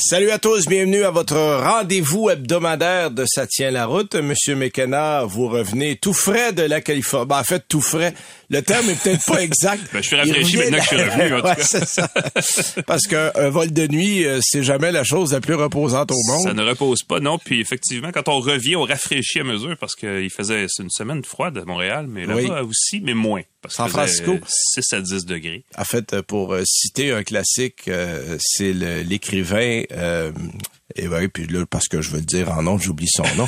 Salut à tous, bienvenue à votre rendez-vous hebdomadaire de Ça tient la route. Monsieur McKenna, vous revenez tout frais de la Californie. Ben, en fait, tout frais. Le terme est peut-être pas exact. Ben, je suis rafraîchi maintenant que je suis revenu. En tout ouais, cas. c'est ça. Parce qu'un vol de nuit, euh, c'est jamais la chose la plus reposante au monde. Ça ne repose pas, non. Puis effectivement, quand on revient, on rafraîchit à mesure parce qu'il faisait c'est une semaine froide à Montréal, mais là-bas aussi, mais moins. Parce San Francisco. euh, 6 à 10 degrés. En fait, pour euh, citer un classique, euh, c'est l'écrivain. Euh, et oui, puis là, parce que je veux le dire en nom, j'oublie son nom.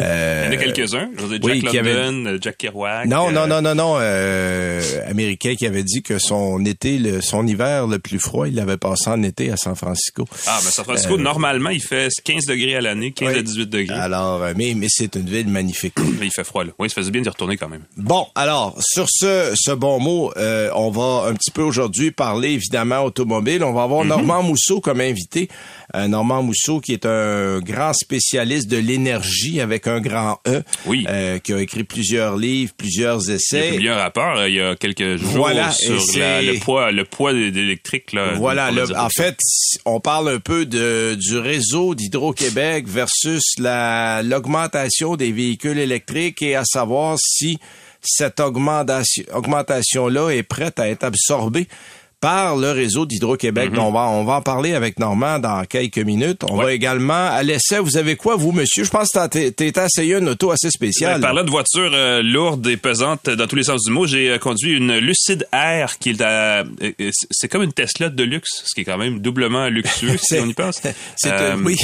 Euh, Il y en a quelques-uns. Je veux dire, oui, Jack qui avait- London, euh, Jack Kerouac. Non, euh, non, non, non, non. Euh, américain qui avait dit que son été, le, son hiver le plus froid, il l'avait passé en été à San Francisco. Ah, mais San Francisco, normalement, il fait 15 degrés à l'année, 15 à Euh, Oui. 18 degrés. Alors, euh, mais, mais c'est une ville magnifique. Mais il fait froid, là. Oui, ça faisait bien d'y retourner quand même. Bon, alors, sur ce, ce bon mot, euh, on va un petit peu aujourd'hui parler évidemment automobile. On va avoir Mhm. Normand Mousseau comme invité. Euh, Normand Mousseau, qui est un grand spécialiste de l'énergie avec un grand E, Oui. euh, qui a écrit plusieurs livres, plusieurs Il a essais. publié un rapport euh, il y a quelques jours Voilà, sur la- le poids, le poids là. Voilà, le- en fait, on parle un peu de, du réseau d'Hydro-Québec versus la, l'augmentation des véhicules électriques et à savoir si cette augmentation, augmentation-là est prête à être absorbée par le réseau d'Hydro-Québec. Donc, On, va, on va en parler avec Normand dans quelques minutes. On va également, à l'essai, vous avez quoi, vous, monsieur? Je pense que t'es essayé une auto assez spéciale. Ben, parlant de voitures euh, lourdes et pesantes dans tous les sens du mot, j'ai euh, conduit une Lucid Air qui est à, euh, euh, c'est comme une Tesla de luxe, ce qui est quand même doublement luxueux si C'est- on y pense. C'est oui,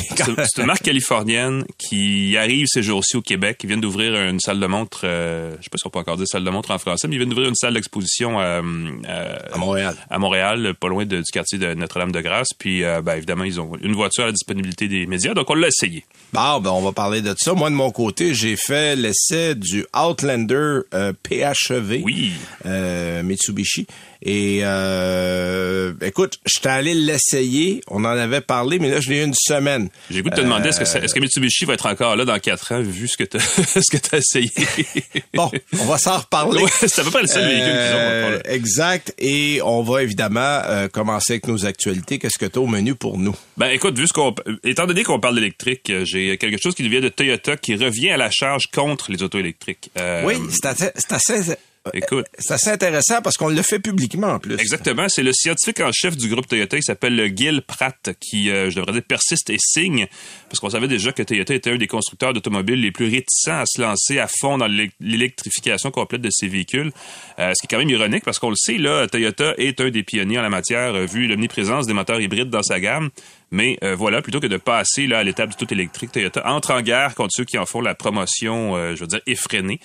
une marque californienne qui arrive ces jours-ci au Québec. Ils viennent d'ouvrir une salle de montre, je sais pas si on peut encore dire salle de montre en français, mais ils viennent d'ouvrir une salle d'exposition à, à Montréal. à Montréal, pas loin de- du quartier de Notre-Dame-de-Grâce. Puis, euh, ben, évidemment, ils ont une voiture à la disponibilité des médias, donc on l'a essayé. Bon, ben on va parler de ça. Moi, de mon côté, j'ai fait l'essai du Outlander euh, PHEV Oui. euh, Mitsubishi. Et euh, écoute, j'étais allé l'essayer. On en avait parlé, mais là, je l'ai eu une semaine. J'ai goût de te demander, est-ce que, ça- est-ce que Mitsubishi va être encore là dans quatre ans, vu ce que tu que as essayé? Bon, on va s'en reparler. Ouais, c'est à peu près le seul véhicule qu'ils ont. Euh, exact. Et on va évidemment euh, commencer avec nos actualités. Qu'est-ce que tu as au menu pour nous? Ben écoute, vu ce qu'on, étant donné qu'on parle d'électrique, euh, j'ai quelque chose qui vient de Toyota qui revient à la charge contre les autos électriques. Euh, oui, c'est assez, Écoute. c'est assez intéressant parce qu'on le fait publiquement en plus. Exactement, c'est le scientifique en chef du groupe Toyota qui s'appelle Gil Pratt qui, euh, je devrais dire, persiste et signe, parce qu'on savait déjà que Toyota était un des constructeurs d'automobiles les plus réticents à se lancer à fond dans l'élec- l'électrification complète de ses véhicules. Euh, ce qui est quand même ironique parce qu'on le sait, là, Toyota est un des pionniers en la matière, euh, vu l'omniprésence des moteurs hybrides dans sa gamme. Mais euh, voilà, plutôt que de passer là, à l'étape du tout électrique, Toyota entre en guerre contre ceux qui en font la promotion, euh, je veux dire, effrénée.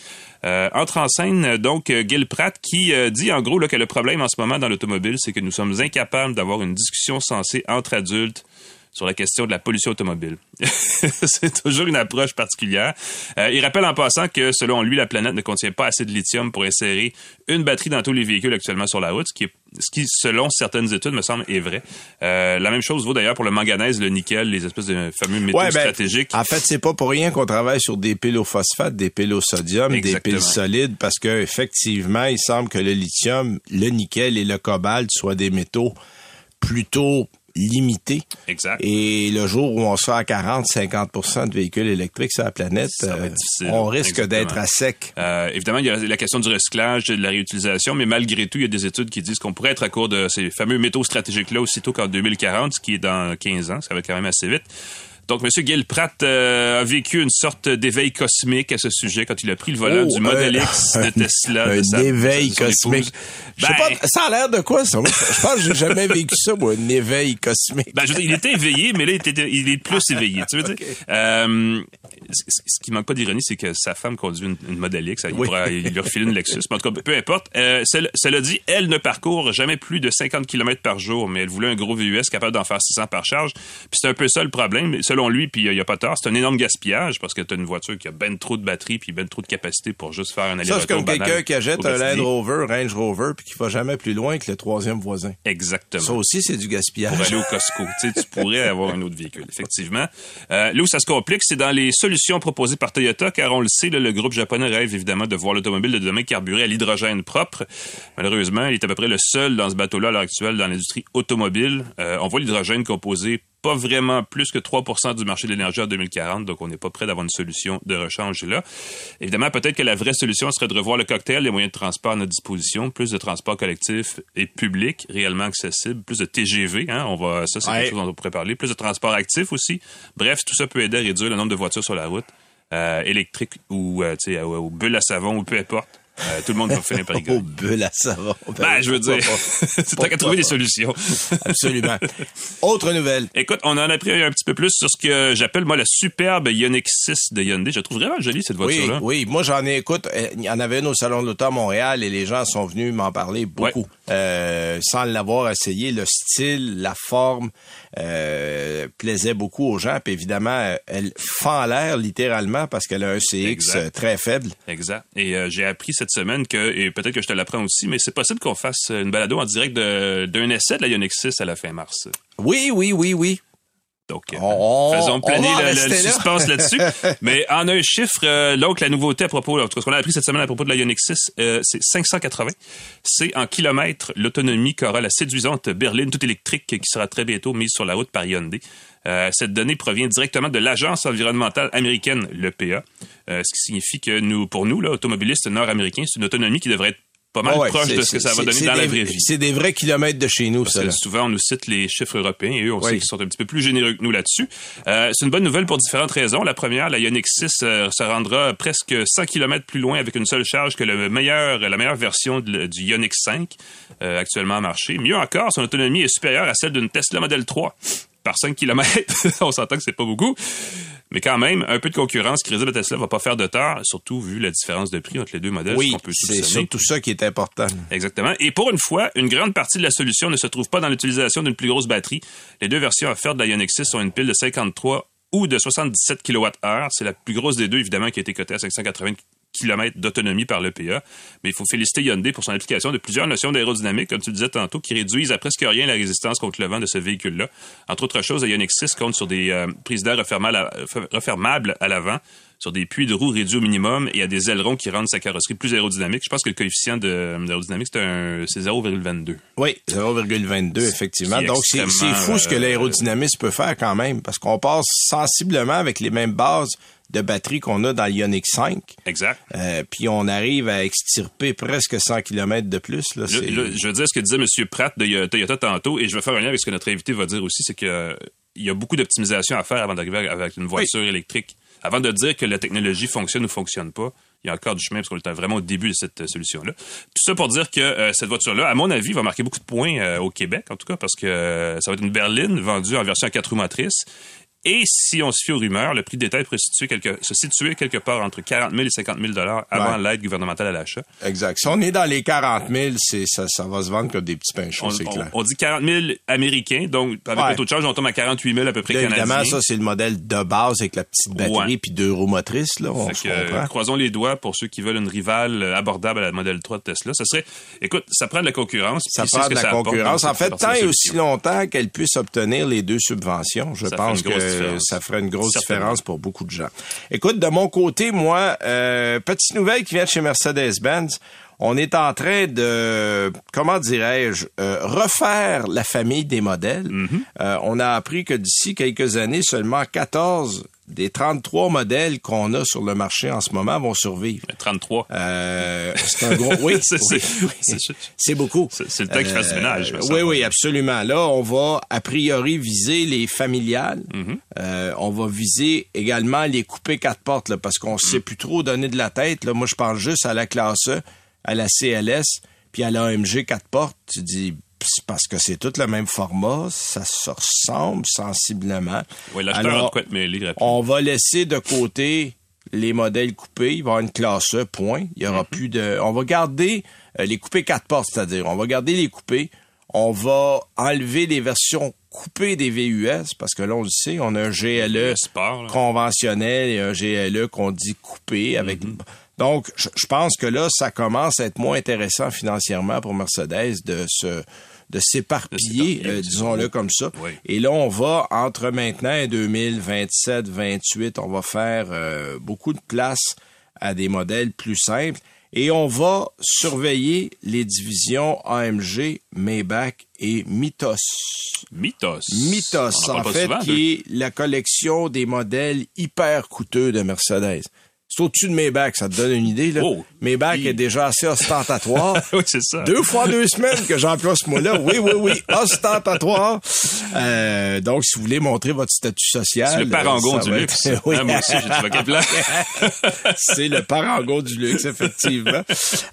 Euh, entre en scène, donc, Gil Pratt, qui dit en gros là, que le problème en ce moment dans l'automobile, c'est que nous sommes incapables d'avoir une discussion sensée entre adultes sur la question de la pollution automobile. c'est toujours une approche particulière. Il rappelle en passant que, selon lui, la planète ne contient pas assez de lithium pour insérer une batterie dans tous les véhicules actuellement sur la route, ce qui, est, ce qui selon certaines études, me semble, est vrai. Euh, la même chose vaut d'ailleurs pour le manganèse, le nickel, les espèces de fameux métaux Ouais, ben, stratégiques. En fait, c'est pas pour rien qu'on travaille sur des piles au phosphate, des piles au sodium, des piles solides, parce que effectivement, il semble que le lithium, le nickel et le cobalt soient des métaux plutôt limités. Exact. Et le jour où on sera à 40-50 de véhicules électriques sur la planète, Ça va euh, être difficile. on risque d'être à sec. Euh, évidemment, il y a la question du recyclage, de la réutilisation, mais malgré tout, il y a des études qui disent qu'on pourrait être à court de ces fameux métaux stratégiques-là aussitôt qu'en 2040, ce qui est dans 15 ans, ça va quand même assez vite. Donc, M. Gil Pratt euh, a vécu une sorte d'éveil cosmique à ce sujet quand il a pris le volant Oh, du Model X de Tesla. Un de sa- éveil de son cosmique. épouse. Je sais Ben, pas, ça a l'air de quoi, ça? Je pense que j'ai jamais vécu ça, moi, un éveil cosmique. Ben, je veux dire, il était éveillé, mais là, il, était, il est plus éveillé. Tu veux dire? Euh, ce qui manque pas d'ironie, c'est que sa femme conduit une, une Model X. Il, pourra, il lui refile une Lexus. Mais en tout cas, peu importe. Euh, cela, cela dit, elle ne parcourt jamais plus de 50 km par jour, mais elle voulait un gros VUS capable d'en faire 600 par charge. Puis c'est un peu ça le problème. Selon lui, puis il n'y a pas tort, c'est un énorme gaspillage parce que tu as une voiture qui a ben trop de batterie puis ben trop de capacité pour juste faire un aller-retour Ça, c'est comme quelqu'un qui achète un Land. Rover, Range Rover, puis qui va jamais plus loin que le troisième voisin. Exactement. Ça aussi, c'est du pour gaspillage. aller au Costco. tu, pourrais avoir un autre véhicule, effectivement. Euh, là où ça se complique, c'est dans les solutions proposées par Toyota, car on le sait, là, le groupe japonais rêve évidemment de voir l'automobile de demain carburé à l'hydrogène propre. Malheureusement, il est à peu près le seul dans ce bateau-là à l'heure actuelle dans l'industrie automobile. Euh, on voit l'hydrogène composé pas vraiment plus que 3% du marché de l'énergie en 2040, donc on n'est pas prêt d'avoir une solution de rechange là. Évidemment, peut-être que la vraie solution serait de revoir le cocktail, les moyens de transport à notre disposition, plus de transport collectif et public, réellement accessible, plus de TGV, hein, on va, ça c'est Ouais. quelque chose dont on pourrait parler, plus de transport actif aussi. Bref, tout ça peut aider à réduire le nombre de voitures sur la route, euh, électriques ou, euh, aux bulles à savon ou peu importe. Euh, tout le monde va finir par Au rigoler. bulle à savon. Ben, je veux dire, tant qu'à trouver des solutions. Absolument. Autre nouvelle. Écoute, on en a appris un petit peu plus sur ce que j'appelle, moi, la superbe Ioniq 6 de Hyundai. Je la trouve vraiment jolie, cette Oui, voiture-là. oui. Moi, j'en ai, écoute, euh, il y en avait une au Salon de l'Auto à Montréal et les gens sont venus m'en parler beaucoup. Euh, sans l'avoir essayé, le style, la forme euh, plaisait beaucoup aux gens. Puis évidemment, elle fend l'air littéralement parce qu'elle a un CX Exact. très faible. Exact. Et j'ai appris cette semaine que, et peut-être que je te l'apprends aussi, mais c'est possible qu'on fasse une balado en direct d'un essai de la Ioniq 6 à la fin mars. Oui, oui, oui, oui. Donc, euh, On- faisons planer le, suspense là-dessus. Mais en un chiffre, euh, donc la nouveauté à propos, en tout cas, ce qu'on a appris cette semaine à propos de la Ioniq 6, euh, c'est 580. C'est en kilomètres l'autonomie qu'aura la séduisante berline toute électrique qui sera très bientôt mise sur la route par Hyundai. Euh, cette donnée provient directement de l'agence environnementale américaine, l'EPA, euh, ce qui signifie que nous, pour nous, là, automobilistes nord-américains, c'est une autonomie qui devrait être pas mal Ah ouais, proche de ce que ça va donner dans la des- vraie vie. C'est des vrais kilomètres de chez nous, Parce ça. que souvent, on nous cite les chiffres européens et eux, on Oui. sait qu'ils sont un petit peu plus généreux que nous là-dessus. Euh, c'est une bonne nouvelle pour différentes raisons. La première, la Ioniq 6 euh, se rendra presque 100 km plus loin avec une seule charge que le meilleur, la meilleure version de- du Ioniq 5 euh, actuellement en marché. Mieux encore, son autonomie est supérieure à celle d'une Tesla Model 3 par 5 km. on s'entend que c'est pas beaucoup. Mais quand même, un peu de concurrence qui réside à Tesla va pas faire de tort, surtout vu la différence de prix entre les deux modèles. Oui, c'est surtout ça qui est important. Exactement. Et pour une fois, une grande partie de la solution ne se trouve pas dans l'utilisation d'une plus grosse batterie. Les deux versions offertes de la Ioniq 6 ont une pile de 53 ou de 77 kWh. C'est la plus grosse des deux, évidemment, qui a été cotée à 580 km d'autonomie par l'EPA. Mais il faut féliciter Hyundai pour son application de plusieurs notions d'aérodynamique, comme tu le disais tantôt, qui réduisent à presque rien la résistance contre le vent de ce véhicule-là. Entre autres choses, la Ioniq 6 compte sur des euh, prises d'air refermables à, l'avant, sur des puits de roues réduits au minimum et à des ailerons qui rendent sa carrosserie plus aérodynamique. Je pense que le coefficient d'aérodynamique, c'est un- c'est 0,22. Oui, 0,22 effectivement. Donc c'est fou ce que euh, l'aérodynamisme peut faire quand même, parce qu'on passe sensiblement avec les mêmes bases de batterie qu'on a dans l'Ioniq 5, Exact. euh, puis on arrive à extirper presque 100 km de plus. Là, je veux dire ce que disait M. Pratt de Yo- Toyota tantôt, et je vais faire un lien avec ce que notre invité va dire aussi, c'est que euh, y a beaucoup d'optimisation à faire avant d'arriver avec une voiture électrique. Avant de dire que la technologie fonctionne ou fonctionne pas, il y a encore du chemin parce qu'on est vraiment au début de cette euh, solution-là. Tout ça pour dire que euh, cette voiture-là, à mon avis, va marquer beaucoup de points euh, au Québec, en tout cas, parce que euh, ça va être une berline vendue en version à quatre roues motrices. Et si on se fie aux rumeurs, le prix de détail pourrait se situer quelque, se situer quelque part entre 40 000 et 50 000 dollars avant Ouais. l'aide gouvernementale à l'achat. Exact. Si on est dans les 40 000, c'est, ça, ça va se vendre comme des petits pains chauds, c'est clair. on dit 40 000 américains, donc avec Ouais. un taux de charge, on tombe à 48 000 à peu près Là, canadiens. évidemment, ça, c'est le modèle de base avec la petite batterie Ouais. puis deux roues motrices. Là, on Fait se que, euh, comprend. croisons les doigts pour ceux qui veulent une rivale euh, abordable à la modèle 3 de Tesla. Ça serait, écoute, ça prend de la concurrence. Ça prend de la ça concurrence. En fait, tant et aussi longtemps qu'elle puisse obtenir les deux subventions, je Ça pense que différence. ça ferait une grosse différence pour beaucoup de gens. Écoute, de mon côté, moi, euh, petite nouvelle qui vient de chez Mercedes-Benz. On est en train de, comment dirais-je, euh, refaire la famille des modèles. Mm-hmm. Euh, on a appris que d'ici quelques années, seulement 14 des 33 modèles qu'on a sur le marché en ce moment vont survivre. 33. Euh, c'est un gros... Oui, C'est- oui, oui. beaucoup. c'est- le temps qu'il fasse du ménage, oui, oui, absolument. Là, on va a priori viser les familiales. Mm-hmm. Euh, on va viser également les coupés quatre portes, là, parce qu'on Mm. sait plus trop donner de la tête. Là. Moi, je pense juste à la classe E, à la CLS, puis à la AMG quatre portes. Tu dis, parce que c'est tout le même format, ça se ressemble sensiblement. Oui, Alors, quoi rapidement. on va laisser de côté les modèles coupés. Il va y avoir une classe E, point. Il y aura plus de. On va garder euh, les coupés quatre portes, c'est-à-dire on va garder les coupés. On va enlever les versions coupées des VUS parce que là on le sait, on a un GLE Le sport, conventionnel et un GLE qu'on dit coupé avec. Donc, je, je pense que là, ça commence à être moins intéressant financièrement pour Mercedes de se de s'éparpiller, euh, disons-le comme ça. Oui. Et là, on va entre maintenant et 2027, 28, on va faire euh, beaucoup de place à des modèles plus simples et on va surveiller les divisions AMG, Maybach et Mythos. Mythos. Mythos, en fait, souvent qui est la collection des modèles hyper coûteux de Mercedes. C'est au-dessus de Maybach, ça te donne une idée, là. Oh. Maybach est déjà assez ostentatoire. oui, c'est ça. Deux fois deux semaines que j'emploie ce mot-là. Oui, oui, oui. Ostentatoire. Euh, donc, si vous voulez montrer votre statut social. C'est le parangon euh, du luxe. être- Oui. Ah, moi aussi, j'ai. C'est le parangon du luxe, effectivement.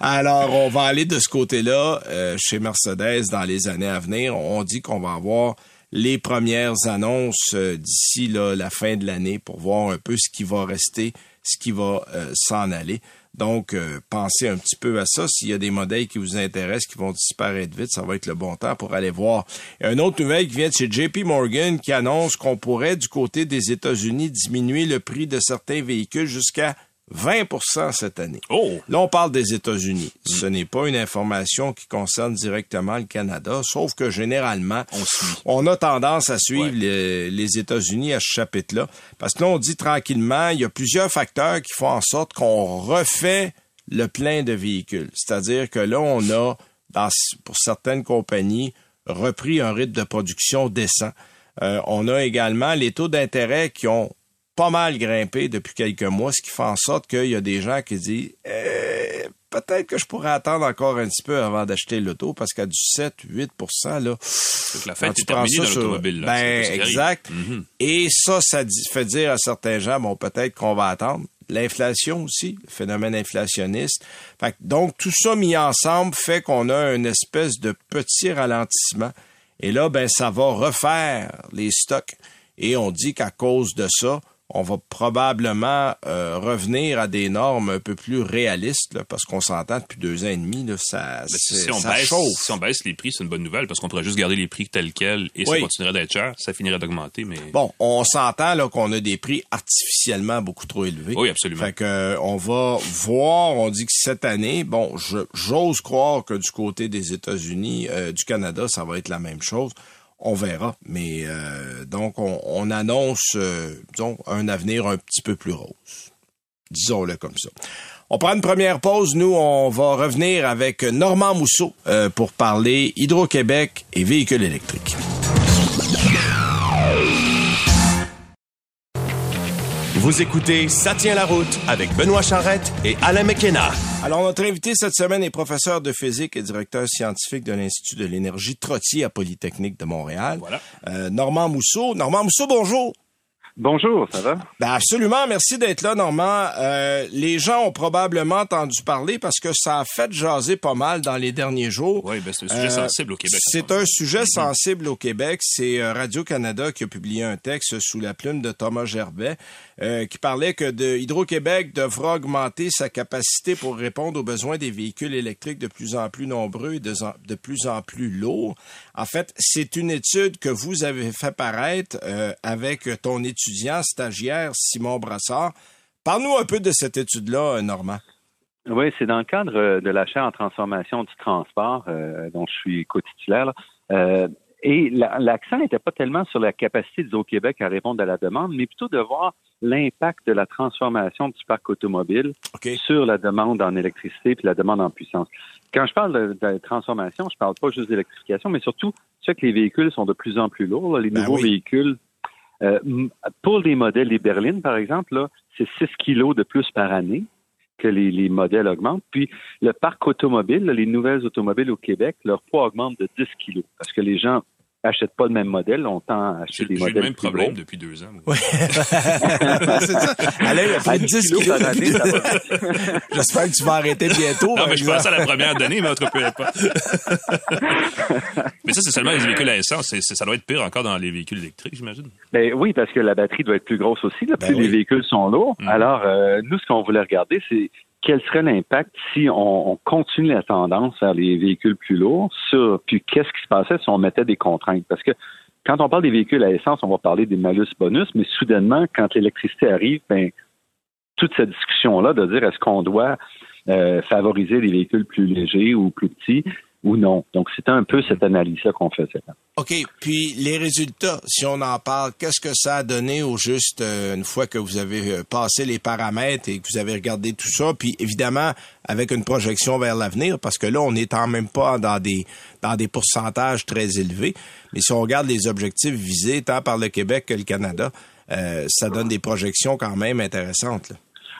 Alors, on va aller de ce côté-là euh, chez Mercedes dans les années à venir. On dit qu'on va avoir les premières annonces euh, d'ici là, la fin de l'année pour voir un peu ce qui va rester, ce qui va euh, s'en aller. Donc, euh, pensez un petit peu à ça. S'il y a des modèles qui vous intéressent, qui vont disparaître vite, ça va être le bon temps pour aller voir. Et une autre nouvelle qui vient de chez JP Morgan qui annonce qu'on pourrait, du côté des États-Unis, diminuer le prix de certains véhicules jusqu'à 20% cette année. Oh! Là, on parle des États-Unis. Ce n'est pas une information qui concerne directement le Canada, sauf que généralement, On suit. on a tendance à suivre Ouais. les, les États-Unis à ce chapitre-là. Parce que là, on dit tranquillement, il y a plusieurs facteurs qui font en sorte qu'on refait le plein de véhicules. C'est-à-dire que là, on a, dans- pour certaines compagnies, repris un rythme de production décent. Euh, on a également les taux d'intérêt qui ont pas mal grimpé depuis quelques mois, ce qui fait en sorte qu'il y a des gens qui disent Euh, peut-être que je pourrais attendre encore un petit peu avant d'acheter l'auto parce qu'à du 7-8% là, Donc, la fête tu est prends terminée dans l'automobile. Ben, exact. Mhm. Et ça, ça fait dire à certains gens, bon, peut-être qu'on va attendre. L'inflation aussi, le phénomène inflationniste. Fait que, donc, tout ça mis ensemble fait qu'on a une espèce de petit ralentissement. Et là, ben, ça va refaire les stocks. Et on dit qu'à cause de ça, on va probablement euh, revenir à des normes un peu plus réalistes, là, parce qu'on s'entend depuis deux ans et demi, là, ça, Mais si, on ça baisse, chauffe. si on baisse les prix, c'est une bonne nouvelle parce qu'on pourrait juste garder les prix tels quels et Oui. ça continuerait d'être cher. Ça finirait d'augmenter, mais Bon, on s'entend là qu'on a des prix artificiellement beaucoup trop élevés. Oui, absolument. Fait que euh, on va voir, on dit que cette année, bon, je- j'ose croire que du côté des États-Unis, euh, du Canada, ça va être la même chose. On verra, mais euh, donc on, on annonce, euh, un avenir un petit peu plus rose. Disons-le comme ça. On prend une première pause. Nous, on va revenir avec Normand Mousseau euh, pour parler Hydro-Québec et véhicules électriques. Vous écoutez Ça tient la route avec Benoît Charrette et Alain McKenna. Alors, notre invité cette semaine est professeur de physique et directeur scientifique de l'Institut de l'énergie Trottier à Polytechnique de Montréal. Voilà. Euh, Normand Mousseau. Normand Mousseau, bonjour. Bonjour, ça va? Ben absolument, merci d'être là, Normand. Euh, les gens ont probablement entendu parler parce que ça a fait jaser pas mal dans les derniers jours. oui, ben, c'est un sujet Euh, sensible au Québec. C'est un sujet sensible au Québec. C'est euh, Radio-Canada qui a publié un texte sous la plume de Thomas Gerbet euh, qui parlait que de Hydro-Québec devra augmenter sa capacité pour répondre aux besoins des véhicules électriques de plus en plus nombreux et de, de plus en plus lourds. En fait, c'est une étude que vous avez fait paraître euh, avec ton étudiant stagiaire Simon Brassard. Parle-nous un peu de cette étude-là, euh, Normand. Oui, c'est dans le cadre euh, de l'achat en transformation du transport, euh, dont je suis co-titulaire. Euh, et la- l'accent n'était pas tellement sur la capacité d'Hydro-Québec à répondre à la demande, mais plutôt de voir l'impact de la transformation du parc automobile sur la demande en électricité puis la demande en puissance. Quand je parle de, de transformation, je parle pas juste d'électrification, mais surtout, tu sais que les véhicules sont de plus en plus lourds. là. les Ben nouveaux oui. véhicules, euh, pour les modèles, les berlines, par exemple, là, c'est 6 kilos de plus par année que les, les modèles augmentent. Puis le parc automobile, les nouvelles automobiles au Québec, leur poids augmente de 10 kilos parce que les gens achètent pas le même modèle. On tend à acheter des J'ai modèles le même plus problème gros. depuis deux ans. Oui. c'est ça. Alain, il a pris 10 kilos kilos. par année. J'espère que tu vas arrêter bientôt. Non, par mais je pensais à la première donnée, mais autre peu importe. mais ça, c'est seulement les véhicules à essence. C'est- c'est- ça doit être pire encore dans les véhicules électriques, j'imagine. Ben oui, parce que la batterie doit être plus grosse aussi. Là, Ben plus oui. les véhicules sont lourds. Mhm. Alors, euh, nous, ce qu'on voulait regarder, c'est quel serait l'impact si on, on continue la tendance vers les véhicules plus lourds, sur, puis qu'est-ce qui se passait si on mettait des contraintes? Parce que quand on parle des véhicules à essence, on va parler des malus-bonus, mais soudainement, quand l'électricité arrive, ben, toute cette discussion-là de dire est-ce qu'on doit euh, favoriser les véhicules plus légers ou plus petits ou non. Donc, c'était un peu cette analyse-là qu'on faisait. OK. Puis les résultats, si on en parle, qu'est-ce que ça a donné au juste euh, une fois que vous avez euh, passé les paramètres et que vous avez regardé tout ça? Puis évidemment, avec une projection vers l'avenir, parce que là, on n'est en même pas dans des dans des pourcentages très élevés. Mais si on regarde les objectifs visés tant par le Québec que le Canada, euh, ça donne des projections quand même intéressantes.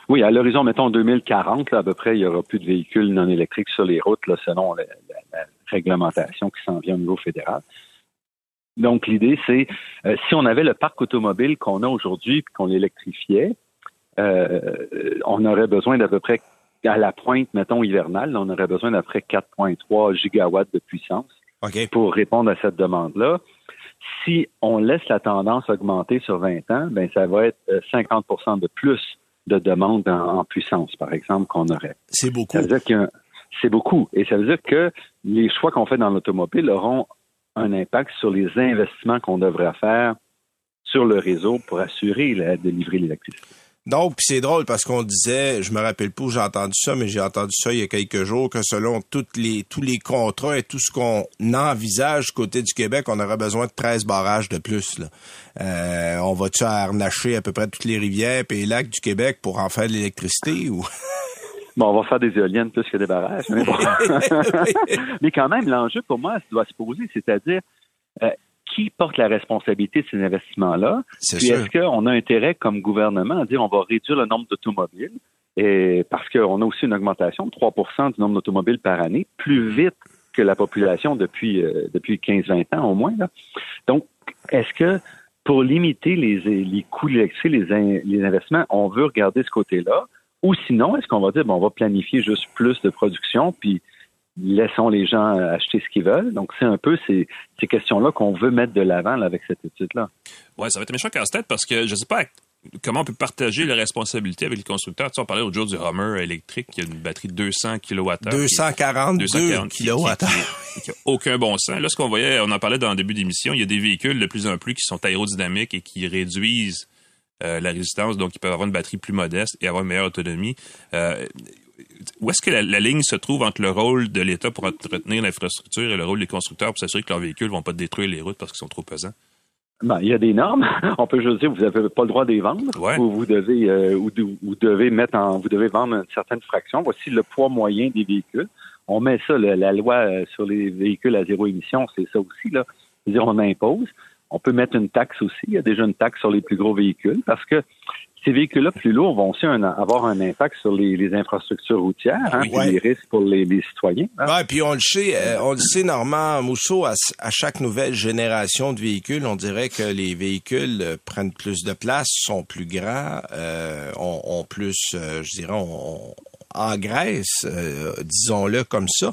Oui, à l'horizon, mettons 2040, là, à peu près, il y aura plus de véhicules non électriques sur les routes, là, selon la, la- la réglementation qui s'en vient au niveau fédéral. Donc, l'idée, c'est euh, si on avait le parc automobile qu'on a aujourd'hui puis qu'on l'électrifiait, euh, on aurait besoin d'à peu près, à la pointe, mettons, hivernale, on aurait besoin d'à peu près 4,3 gigawatts de puissance OK. pour répondre à cette demande-là. Si on laisse la tendance augmenter sur 20 ans, ben ça va être euh, 50% de plus de demande en, en puissance, par exemple, qu'on aurait. C'est beaucoup. Ça veut dire c'est beaucoup. Et ça veut dire que les choix qu'on fait dans l'automobile auront un impact sur les investissements qu'on devrait faire sur le réseau pour assurer la, de livrer l'électricité. Donc, puis c'est drôle parce qu'on disait, je me rappelle pas où j'ai entendu ça, mais j'ai entendu ça il y a quelques jours, que selon toutes les, tous les contrats et tout ce qu'on envisage côté du Québec, on aurait besoin de 13 barrages de plus. Là. Euh, on va-tu harnacher à peu près toutes les rivières et les lacs du Québec pour en faire de l'électricité ou... Bon, on va faire des éoliennes plus que des barrages. Mais, bon. Mais quand même, l'enjeu pour moi, ça doit se poser, c'est-à-dire euh, qui porte la responsabilité de ces investissements-là? C'est Puis est-ce qu'on a intérêt comme gouvernement à dire on va réduire le nombre d'automobiles? Et parce qu'on a aussi une augmentation de 3% du nombre d'automobiles par année, plus vite que la population depuis euh, depuis 15-20 ans au moins. Là. Donc, est-ce que pour limiter les, les coûts de l'électricité, les, in- les investissements, on veut regarder ce côté-là? Ou sinon, est-ce qu'on va dire bon, on va planifier juste plus de production, puis laissons les gens acheter ce qu'ils veulent? Donc, c'est un peu ces, ces questions-là qu'on veut mettre de l'avant là, avec cette étude-là. Ouais, ça va être un méchant casse-tête parce que je sais pas comment on peut partager les responsabilités avec les constructeurs. Tu sais, on parlait l'autre jour du Hummer électrique qui a une batterie de 200 kWh. 242 qui- kilowatts. qui- qui- qui a aucun bon sens. Là, ce qu'on voyait, on en parlait dans le début d'émission, il y a des véhicules de plus en plus qui sont aérodynamiques et qui réduisent euh, la résistance, donc ils peuvent avoir une batterie plus modeste et avoir une meilleure autonomie. Euh, où est-ce que la, la ligne se trouve entre le rôle de l'État pour entretenir l'infrastructure et le rôle des constructeurs pour s'assurer que leurs véhicules vont pas détruire les routes parce qu'ils sont trop pesants? Ben, il y a des normes. On peut juste dire vous n'avez pas le droit de les vendre. Ouais. Ou vous devez euh, ou de- vous devez mettre en vous devez vendre une certaine fraction. Voici le poids moyen des véhicules. On met ça, la loi euh, sur les véhicules à zéro émission, c'est ça aussi, là. C'est-à-dire on impose. On peut mettre une taxe aussi. Il y a déjà une taxe sur les plus gros véhicules parce que ces véhicules-là plus lourds vont aussi un- avoir un impact sur les, les infrastructures routières, hein, oui. puis Ouais. les risques pour les, les citoyens. hein. Ouais, puis on le sait, euh, on le sait, Normand Mousseau, à, à chaque nouvelle génération de véhicules, on dirait que les véhicules euh, prennent plus de place, sont plus grands, euh, ont, ont plus, euh, je dirais, on, on engraissent, disons-le comme ça.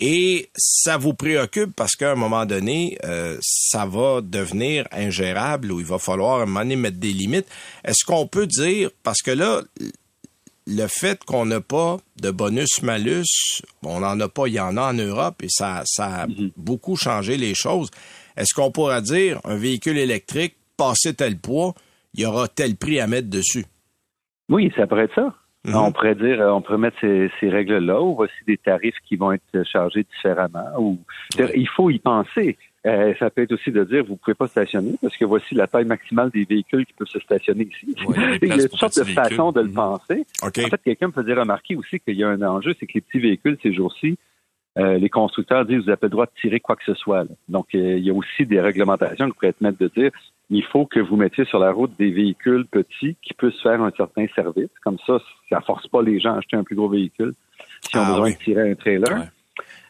Et ça vous préoccupe parce qu'à un moment donné, euh, ça va devenir ingérable ou il va falloir à un moment donné mettre des limites. Est-ce qu'on peut dire, parce que là, le fait qu'on n'a pas de bonus-malus, on n'en a pas, il y en a en Europe et ça, ça a beaucoup changé les choses. Est-ce qu'on pourra dire, un véhicule électrique, passé tel poids, il y aura tel prix à mettre dessus? Oui, ça pourrait être ça. Mhm. On pourrait dire, euh, on pourrait mettre ces, ces règles-là, ou voici des tarifs qui vont être chargés différemment. Ou il faut y penser. Euh, ça peut être aussi de dire, vous pouvez pas stationner parce que voici la taille maximale des véhicules qui peuvent se stationner ici. Ouais, il y a toutes sortes de façons de le véhicules. penser. OK. En fait, quelqu'un me faisait remarquer aussi qu'il y a un enjeu, c'est que les petits véhicules, ces jours-ci, euh, les constructeurs disent, vous n'avez pas le droit de tirer quoi que ce soit. là. Donc, euh, il y a aussi des réglementations qui pourraient être mettre de dire, il faut que vous mettiez sur la route des véhicules petits qui puissent faire un certain service. Comme ça, ça force pas les gens à acheter un plus gros véhicule si on Ah a besoin oui. de tirer un trailer. Ouais.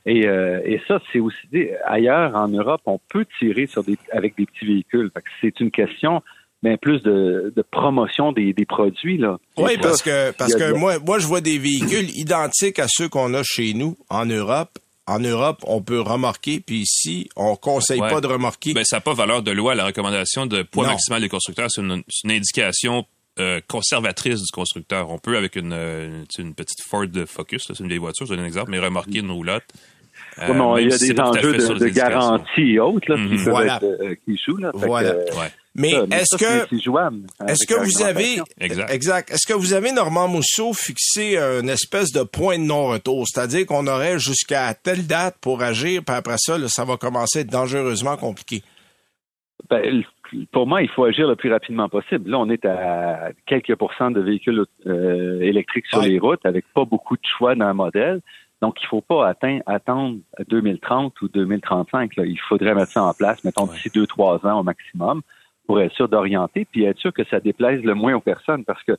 Et, euh, et ça, c'est aussi ailleurs en Europe, on peut tirer sur des, avec des petits véhicules. C'est une question mais plus de, de promotion des, des, produits là. Oui, parce que parce que moi moi je vois des véhicules identiques à ceux qu'on a chez nous en Europe. En Europe, on peut remorquer, puis ici, on conseille pas de remorquer. Ben, ça n'a pas valeur de loi. La recommandation de poids maximal des constructeurs, c'est une, une, indication euh, conservatrice du constructeur. On peut, avec une, euh, une petite Ford Focus, c'est une vieille voiture, je donne un exemple, mais remorquer une roulotte. Euh, il y a des enjeux de, de garantie et autres là, qui, mhm. peuvent être, qui jouent. Là, voilà. ouais. Mais est-ce que est-ce que vous avez exact, est-ce que vous avez Normand Mousseau fixé une espèce de point de non-retour, c'est-à-dire qu'on aurait jusqu'à telle date pour agir, puis après ça, ça va commencer à être dangereusement compliqué? Ben, pour moi, il faut agir le plus rapidement possible. Là, on est à quelques pourcents de véhicules euh, électriques sur les routes, avec pas beaucoup de choix dans le modèle. Donc, il ne faut pas atteindre, attendre 2030 ou 2035. Là. Il faudrait mettre ça en place, mettons, d'ici deux, trois ans au maximum pour être sûr d'orienter, puis être sûr que ça déplaise le moins aux personnes, parce que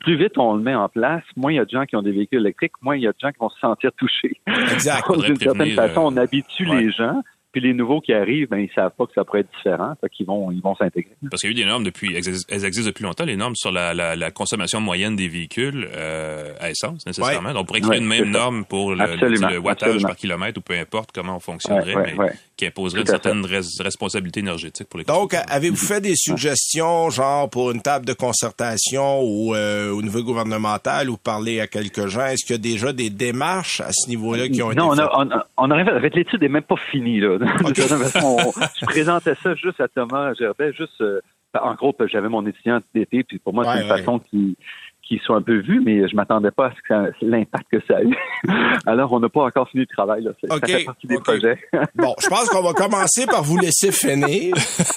plus vite on le met en place, moins il y a de gens qui ont des véhicules électriques, moins il y a de gens qui vont se sentir touchés. Exact. D'une certaine façon, on habitue les gens puis les nouveaux qui arrivent, ben, ils savent pas que ça pourrait être différent, fait qu'ils vont, ils vont s'intégrer. Parce qu'il y a eu des normes depuis, elles existent depuis longtemps, les normes sur la, la, la consommation moyenne des véhicules euh, à essence, nécessairement. Donc, on pourrait créer une même norme pour le, le, wattage par kilomètre ou peu importe comment on fonctionnerait, mais qui imposerait une certaine responsabilité énergétique pour les Donc, avez-vous fait des suggestions, genre pour une table de concertation ou euh, au niveau gouvernemental ou parler à quelques gens? Est-ce qu'il y a déjà des démarches à ce niveau-là qui ont été faites? Non, on, a, on, aurait fait, l'étude n'est même pas finie, là. je présentais ça juste à Thomas Gerbet, juste euh, en gros, j'avais mon étudiant d'été, puis pour moi, c'est une façon qui qui soit un peu vu, mais je m'attendais pas à ce l'impact que ça a eu. Alors, on n'a pas encore fini le travail. Là. Ça fait partie des projets. bon, je pense qu'on va commencer par vous laisser finir.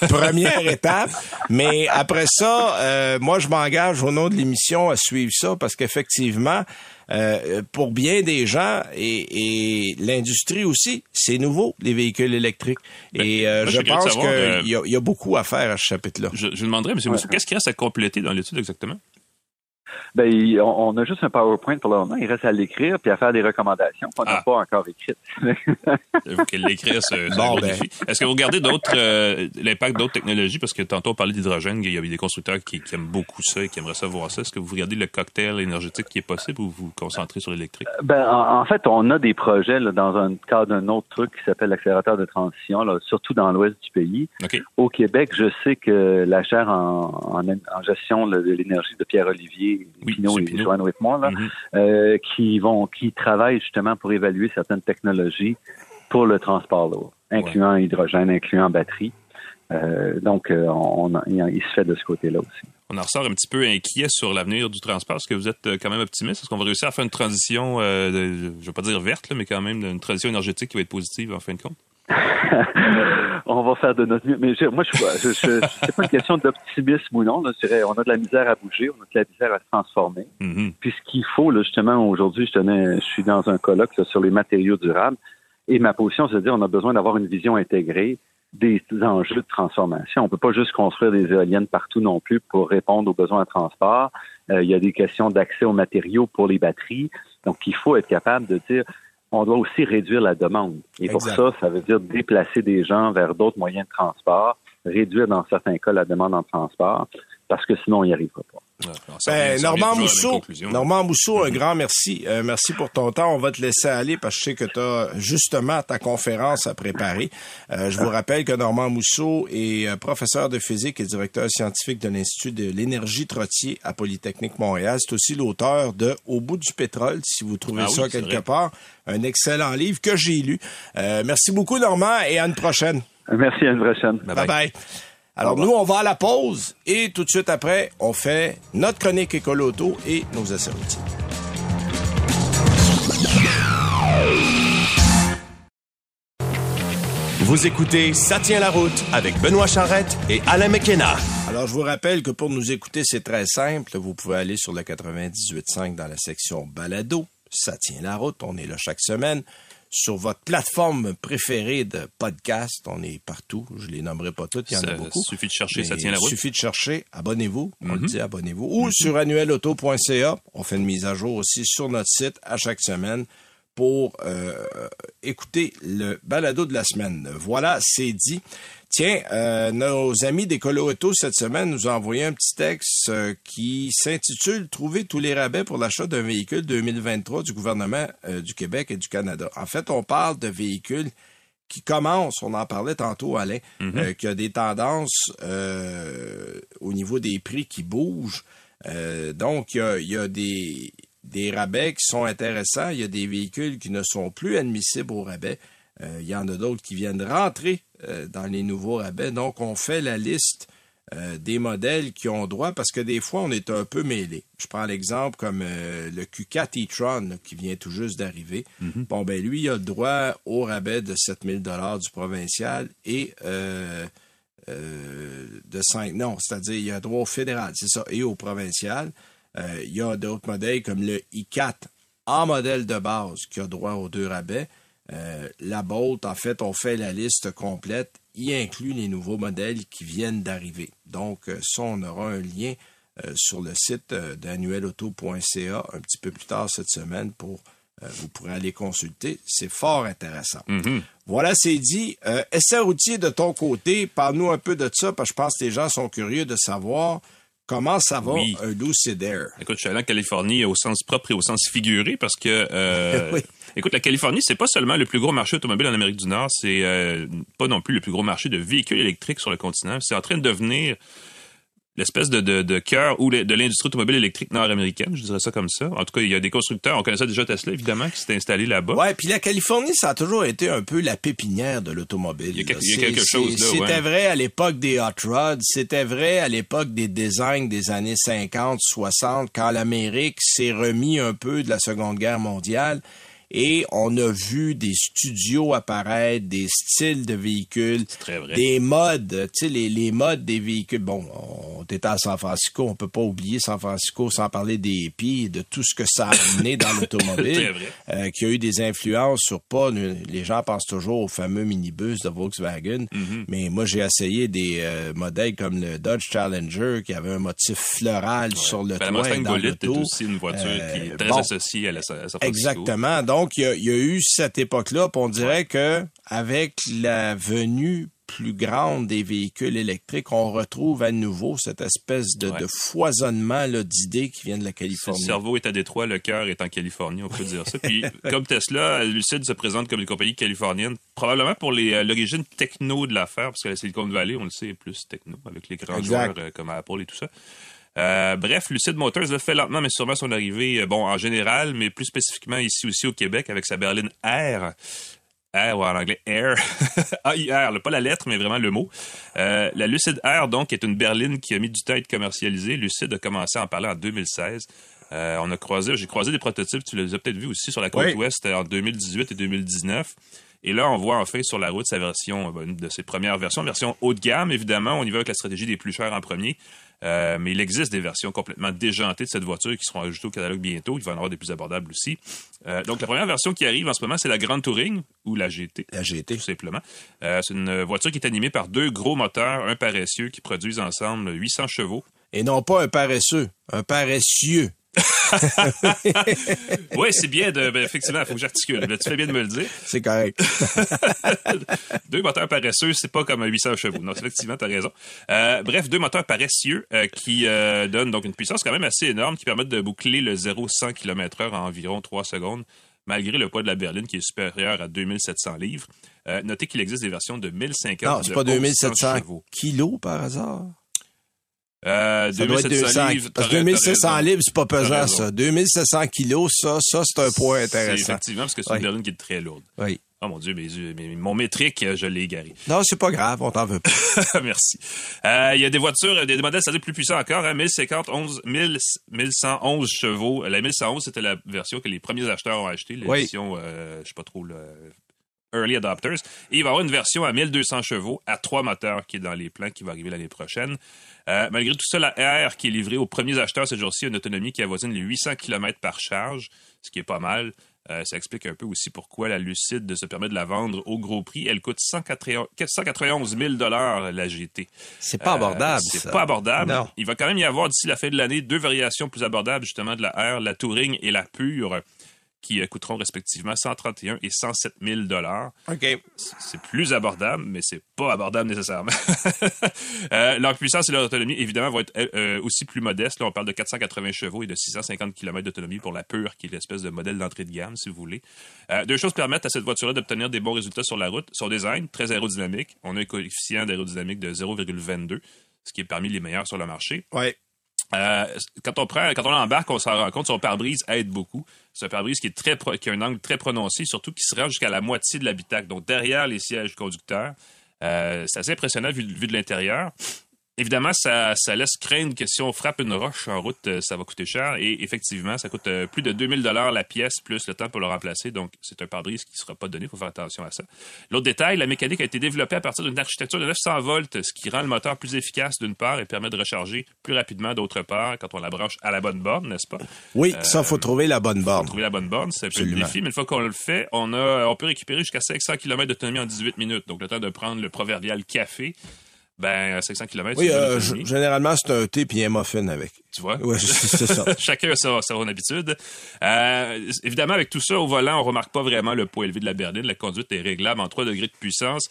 Première étape. Mais après ça, euh, moi, je m'engage au nom de l'émission à suivre ça parce qu'effectivement, euh, pour bien des gens et, l'industrie aussi, c'est nouveau, les véhicules électriques. Ben, et euh, je, pense qu'il euh, y, y, a beaucoup à faire à ce chapitre-là. Je, je demanderais, M. Moussou, qu'est-ce qu'il reste à compléter dans l'étude exactement? Ben, on, a juste un PowerPoint pour le moment. Il reste à l'écrire puis à faire des recommandations qu'on n'a ah. pas encore écrites. Il faut qu'elle l'écrire, ce, bon, ben. Est-ce que vous regardez d'autres euh, l'impact d'autres technologies? Parce que tantôt, on parlait d'hydrogène. Il y a des constructeurs qui, aiment beaucoup ça et qui aimeraient savoir ça. Est-ce que vous regardez le cocktail énergétique qui est possible ou vous vous concentrez sur l'électrique? Ben, en, fait, on a des projets là, dans un cadre d'un autre truc qui s'appelle l'accélérateur de transition, là, surtout dans l'ouest du pays. Au Québec, je sais que la chaire en, en gestion de l'énergie de Pierre-Olivier Pinot et Joanne Whitmore, là, mm-hmm. euh, qui vont, qui travaillent justement pour évaluer certaines technologies pour le transport lourd, incluant hydrogène, incluant batterie. Euh, donc, euh, on, il se fait de ce côté-là aussi. On en ressort un petit peu inquiet sur l'avenir du transport. Est-ce que vous êtes quand même optimiste? Est-ce qu'on va réussir à faire une transition, de, je ne veux pas dire verte, mais quand même une transition énergétique qui va être positive en fin de compte? on va faire de notre mieux. Mais moi, je, je, je c'est pas une question d'optimisme ou non. Là. On a de la misère à bouger, on a de la misère à se transformer. Mm-hmm. Puis ce qu'il faut, là, justement, aujourd'hui, je tenais, je suis dans un colloque sur les matériaux durables. Et ma position, c'est de dire on a besoin d'avoir une vision intégrée des enjeux de transformation. On peut pas juste construire des éoliennes partout non plus pour répondre aux besoins de transport. Euh, il y a des questions d'accès aux matériaux pour les batteries. Donc, il faut être capable de dire on doit aussi réduire la demande. Et pour ça, ça veut dire déplacer des gens vers d'autres moyens de transport, réduire dans certains cas la demande en transport, parce que sinon, on n'y arrivera pas. Ben, Normand Mousseau, Normand Mousseau, un grand merci. Euh, merci pour ton temps. On va te laisser aller parce que je sais que tu as justement ta conférence à préparer. Euh, je vous rappelle que Normand Mousseau est euh, professeur de physique et directeur scientifique de l'Institut de l'énergie Trottier à Polytechnique Montréal. C'est aussi l'auteur de Au bout du pétrole, si vous trouvez ah ça quelque part. Un excellent livre que j'ai lu. merci beaucoup, Normand, et à une prochaine. Merci, à une prochaine. bye. bye. Alors nous, on va à la pause et tout de suite après, on fait notre chronique écoloto et nos essais Vous écoutez Ça tient la route avec Benoît Charrette et Alain McKenna. Alors, je vous rappelle que pour nous écouter, c'est très simple. Vous pouvez aller sur le 98.5 dans la section balado. Ça tient la route. On est là chaque semaine sur votre plateforme préférée de podcast. On est partout. Je les nommerai pas toutes. Il y en a beaucoup. Il suffit de chercher, ça tient la route. Il suffit de chercher. Abonnez-vous. On le mhm. dit, abonnez-vous. Ou mhm. sur annuelauto.ca. On fait une mise à jour aussi sur notre site à chaque semaine pour euh, écouter le balado de la semaine. Voilà, c'est dit. Tiens, euh, nos amis des Coloretto cette semaine nous ont envoyé un petit texte euh, qui s'intitule Trouver tous les rabais pour l'achat d'un véhicule 2023 du gouvernement du Québec et du Canada. En fait, on parle de véhicules qui commencent, on en parlait tantôt, Alain, mm qui a des tendances au niveau des prix qui bougent. donc, il y a, y a des, des rabais qui sont intéressants. Il y a des véhicules qui ne sont plus admissibles au rabais. Euh, il y en a d'autres qui viennent rentrer euh, dans les nouveaux rabais. Donc, on fait la liste euh, des modèles qui ont droit parce que des fois, on est un peu mêlé. Je prends l'exemple comme le Q4 e-tron qui vient tout juste d'arriver. Mm-hmm. Bon, ben lui, il a le droit au rabais de 7000 dollars du provincial et de 5... Non, c'est-à-dire, il a droit au fédéral, c'est ça, et au provincial. Il y a d'autres modèles comme le i4 en modèle de base qui a droit aux deux rabais. Euh, la Bolt, en fait, on fait la liste complète, y inclut les nouveaux modèles qui viennent d'arriver. Donc, euh, ça, on aura un lien sur le site d'annuelauto.ca un petit peu plus tard cette semaine pour vous pourrez aller consulter. C'est fort intéressant. Mm-hmm. Voilà, c'est dit. essai routier de ton côté, parle-nous un peu de ça, parce que je pense que les gens sont curieux de savoir Comment ça va, un Lucid Air? Écoute, je suis allé en Californie au sens propre et au sens figuré parce que, euh, écoute, la Californie, c'est pas seulement le plus gros marché automobile en Amérique du Nord, c'est euh, pas non plus le plus gros marché de véhicules électriques sur le continent. C'est en train de devenir l'espèce de, de, de cœur ou de l'industrie automobile électrique nord-américaine, je dirais ça comme ça. En tout cas, il y a des constructeurs, on connaissait déjà Tesla, évidemment, qui s'est installé là-bas. Ouais, puis la Californie, ça a toujours été un peu la pépinière de l'automobile. Il y a, quelque chose là, C'était vrai à l'époque des hot rods, c'était vrai à l'époque des designs des années 50, 60, quand l'Amérique s'est remis un peu de la Seconde Guerre mondiale et on a vu des studios apparaître, des styles de véhicules, des modes, tu sais, les, les modes des véhicules. Bon, on était à San Francisco, on peut pas oublier San Francisco sans parler des hippies, de tout ce que ça a amené dans l'automobile, euh, qui a eu des influences sur pas, les gens pensent toujours au fameux minibus de Volkswagen, mm-hmm. mais moi j'ai essayé des euh, modèles comme le Dodge Challenger qui avait un motif floral sur le ben, toit est aussi une voiture qui est euh, très associée à, la, San Francisco. Exactement. Donc, il y, a, eu cette époque-là, on dirait que avec la venue plus grande des véhicules électriques, on retrouve à nouveau cette espèce de, foisonnement d'idées qui viennent de la Californie. le cerveau est à Détroit, le cœur est en Californie, on peut dire ça. Puis, comme Tesla, Lucid se présente comme une compagnie californienne, probablement pour euh, l'origine techno de l'affaire, parce que la Silicon Valley, on le sait, est plus techno, avec les grands joueurs euh, comme Apple et tout ça. Euh, bref, Lucid Motors a fait lentement mais sûrement son arrivée, euh, bon, en général, mais plus spécifiquement ici aussi au Québec avec sa berline R. R ou en anglais Air. A-I-R, pas la lettre, mais vraiment le mot. Euh, la Lucid Air, donc, est une berline qui a mis du temps à être commercialisée. Lucid a commencé à en parler en 2016. on a croisé, j'ai croisé des prototypes, tu les as peut-être vus aussi sur la côte ouest en 2018 et 2019. Et là, on voit enfin sur la route sa version, une de ses premières versions, version haut de gamme, évidemment. On y va avec la stratégie des plus chers en premier. Euh, mais il existe des versions complètement déjantées de cette voiture qui seront ajoutées au catalogue bientôt. Il va y en avoir des plus abordables aussi. Euh, donc, la première version qui arrive en ce moment, c'est la Grande Touring ou la GT. La GT. Tout simplement. Euh, c'est une voiture qui est animée par deux gros moteurs, un paresseux, qui produisent ensemble 800 chevaux. Et non pas un paresseux, un paressieux. oui, c'est bien de. Ben, effectivement, il faut que j'articule. tu fais bien de me le dire. C'est correct. deux moteurs paresseux, c'est pas comme un 800 chevaux. Non, effectivement, tu as raison. Euh, bref, deux moteurs paresseux euh, qui euh, donnent donc une puissance quand même assez énorme qui permettent de boucler le 0-100 km/h en environ 3 secondes, malgré le poids de la berline qui est supérieur à 2700 livres. notez qu'il existe des versions de 1050 Non, c'est pas 2700 kilos par hasard? Euh, 2700 livres. Parce que 2700 livres, c'est pas pesant, ça. 2700 kilos, ça, ça, c'est un point intéressant. Effectivement, parce que c'est une berline qui est très lourde. Oui. Oh mon Dieu, mais, mon métrique, je l'ai égaré. Non, c'est pas grave, on t'en veut pas. Merci. Euh, il y a des voitures, des, modèles, c'est-à-dire plus puissants encore, hein, 1050, 11, 1111 chevaux. La 1111, c'était la version que les premiers acheteurs ont acheté, l'édition, oui. euh, je sais pas trop, le Early Adopters. Et il va y avoir une version à 1200 chevaux à trois moteurs qui est dans les plans qui va arriver l'année prochaine. Euh, malgré tout ça, la R qui est livrée aux premiers acheteurs ce jour-ci a une autonomie qui avoisine les 800 km par charge, ce qui est pas mal. Euh, ça explique un peu aussi pourquoi la Lucide se permet de la vendre au gros prix. Elle coûte 191 000 la GT. C'est pas abordable. Euh, c'est pas abordable. Il va quand même y avoir d'ici la fin de l'année deux variations plus abordables justement de la R, la Touring et la Pure qui coûteront respectivement 131 et 107 000 dollars. OK. C'est plus abordable, mais c'est pas abordable nécessairement. euh, leur puissance et leur autonomie, évidemment, vont être euh, euh, aussi plus modestes. Là, on parle de 480 chevaux et de 650 km d'autonomie pour la Pure, qui est l'espèce de modèle d'entrée de gamme, si vous voulez. Euh, deux choses permettent à cette voiture-là d'obtenir des bons résultats sur la route. Son design, très aérodynamique. On a un coefficient d'aérodynamique de 0,22, ce qui est parmi les meilleurs sur le marché. Ouais. Euh, quand on prend, quand on embarque, on s'en rend compte, son pare-brise aide beaucoup. C'est un pare-brise qui est très, qui a un angle très prononcé, surtout qui se rend jusqu'à la moitié de l'habitacle, donc derrière les sièges conducteurs. Euh, c'est assez impressionnant vu de l'intérieur. Évidemment, ça, ça laisse craindre que si on frappe une roche en route, euh, ça va coûter cher. Et effectivement, ça coûte euh, plus de 2000 dollars la pièce, plus le temps pour le remplacer. Donc, c'est un pare-brise qui ne sera pas donné. Il faut faire attention à ça. L'autre détail, la mécanique a été développée à partir d'une architecture de 900 volts, ce qui rend le moteur plus efficace d'une part et permet de recharger plus rapidement d'autre part quand on la branche à la bonne borne, n'est-ce pas? Oui, ça, faut trouver la bonne borne. Trouver la bonne borne, c'est un peu le défi, mais une fois qu'on le fait, on, a, on peut récupérer jusqu'à 500 km d'autonomie en 18 minutes. Donc, le temps de prendre le proverbial café, ben, à 500 km, Oui, euh, généralement, c'est un thé puis un muffin avec. Tu vois? Ouais, c'est ça. Chacun a sa, sa bonne habitude. Euh, évidemment, avec tout ça, au volant, on remarque pas vraiment le poids élevé de la berline. La conduite est réglable en 3 degrés de puissance.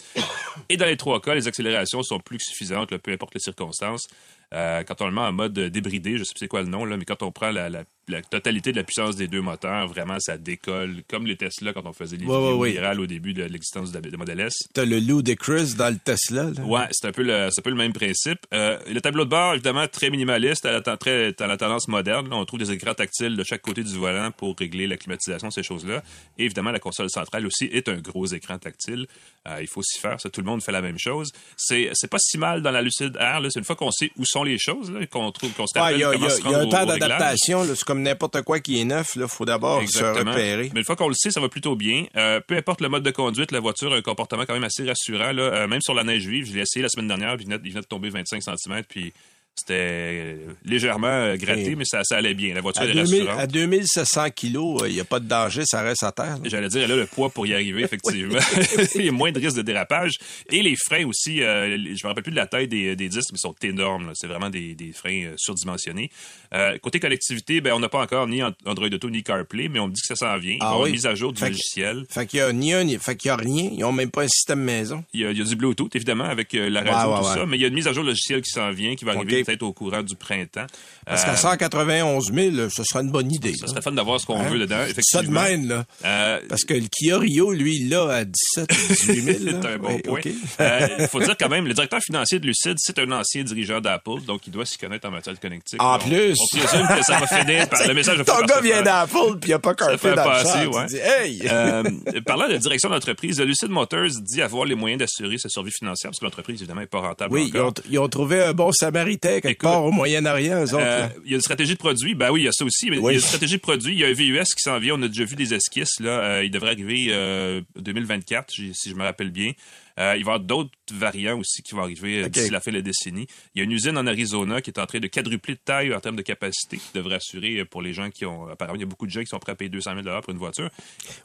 Et dans les trois cas, les accélérations sont plus que suffisantes, là, peu importe les circonstances. Euh, quand on le met en mode débridé, je sais pas c'est quoi le nom, là, mais quand on prend la, la- la totalité de la puissance des deux moteurs, vraiment, ça décolle, comme les Tesla quand on faisait les Ouais, vidéos ouais, ouais. virales au début de l'existence de, de Model S. T'as le loup de Chris dans le Tesla, là. Ouais, c'est un peu le, un peu le même principe. Euh, le tableau de bord, évidemment, très minimaliste, à la, très, à la tendance moderne. Là, on trouve des écrans tactiles de chaque côté du volant pour régler la climatisation, ces choses-là. Et évidemment, la console centrale aussi est un gros écran tactile. Euh, il faut s'y faire. Ça, tout le monde fait la même chose. C'est, pas si mal dans la Lucid Air. C'est une fois qu'on sait où sont les choses, qu'on trouve, qu'on se rappelle il y a, comment il y a- se il y a rendre un temps d'adaptation. C'est comme n'importe quoi qui est neuf. Il faut d'abord se repérer. Mais une fois qu'on le sait, ça va plutôt bien. Euh, peu importe le mode de conduite, la voiture a un comportement quand même assez rassurant. Là. Euh, même sur la neige vive, je l'ai essayé la semaine dernière, puis il venait, il venait de tomber 25 cm, puis c'était euh, légèrement euh, gratté, Et- mais ça, ça allait bien. La voiture À, est 2000, rassurante. à 2700 kilos, euh, il n'y a pas de danger, ça reste à terre. J'allais dire, elle a le poids pour y arriver, effectivement. il y a moins de risque de dérapage. Et les freins aussi, euh, je me rappelle plus de la taille des, des disques, mais ils sont énormes. C'est vraiment des, des freins euh, surdimensionnés. Euh, côté collectivité, ben, on n'a pas encore ni Android Auto ni CarPlay, mais on me dit que ça s'en vient. Il va y Ah avoir oui. une mise à jour du Fait logiciel. Fait qu'il y a ni un, ni- fait qu'il y a rien. Ils ont même pas un système maison. Il y, a, il y a du Bluetooth, évidemment, avec euh, la radio, Ouais, ouais, tout ouais. ça, mais il y a une mise à jour logicielle qui s'en vient, qui va arriver. Peut-être au courant du printemps. Parce Euh, qu'à 191 000, là, ce serait une bonne idée. ça serait fun d'avoir ce qu'on Hein? veut dedans, Ça de même, là. Euh, Parce que le Kia Rio, lui, il l'a à 17 18 000. là. C'est un bon Ouais, point. Euh, Il faut dire quand même, le directeur financier de Lucid, c'est un ancien dirigeant d'Apple, donc il doit s'y connaître en matière de connectique. En plus. On présume que ça va finir par le message de Ton gars vient d'Apple, puis il n'y a pas CarPlay fait dans le passer, char. ouais. Dis, hey! Euh, parlant de direction d'entreprise, Lucid Motors dit avoir les moyens d'assurer sa survie financière parce que l'entreprise, évidemment, n'est pas rentable oui, ils ont, ils ont trouvé un bon samaritain quelque part au Moyen-Orient, eux autres. Euh, il y a une stratégie de produit. Ben oui, il y a ça aussi. Mais Oui. Il y a une stratégie de produit. Il y a un VUS qui s'en vient. On a déjà vu des esquisses. Là. Euh, il devrait arriver euh, 2024, j'ai- si je me rappelle bien. Euh, il va y avoir d'autres variants aussi qui vont arriver euh, Ok. d'ici la fin de la décennie. Il y a une usine en Arizona qui est en train de quadrupler de taille en termes de capacité, qui devrait assurer euh, pour les gens qui ont... Apparemment, il y a beaucoup de gens qui sont prêts à payer 200 000 pour une voiture.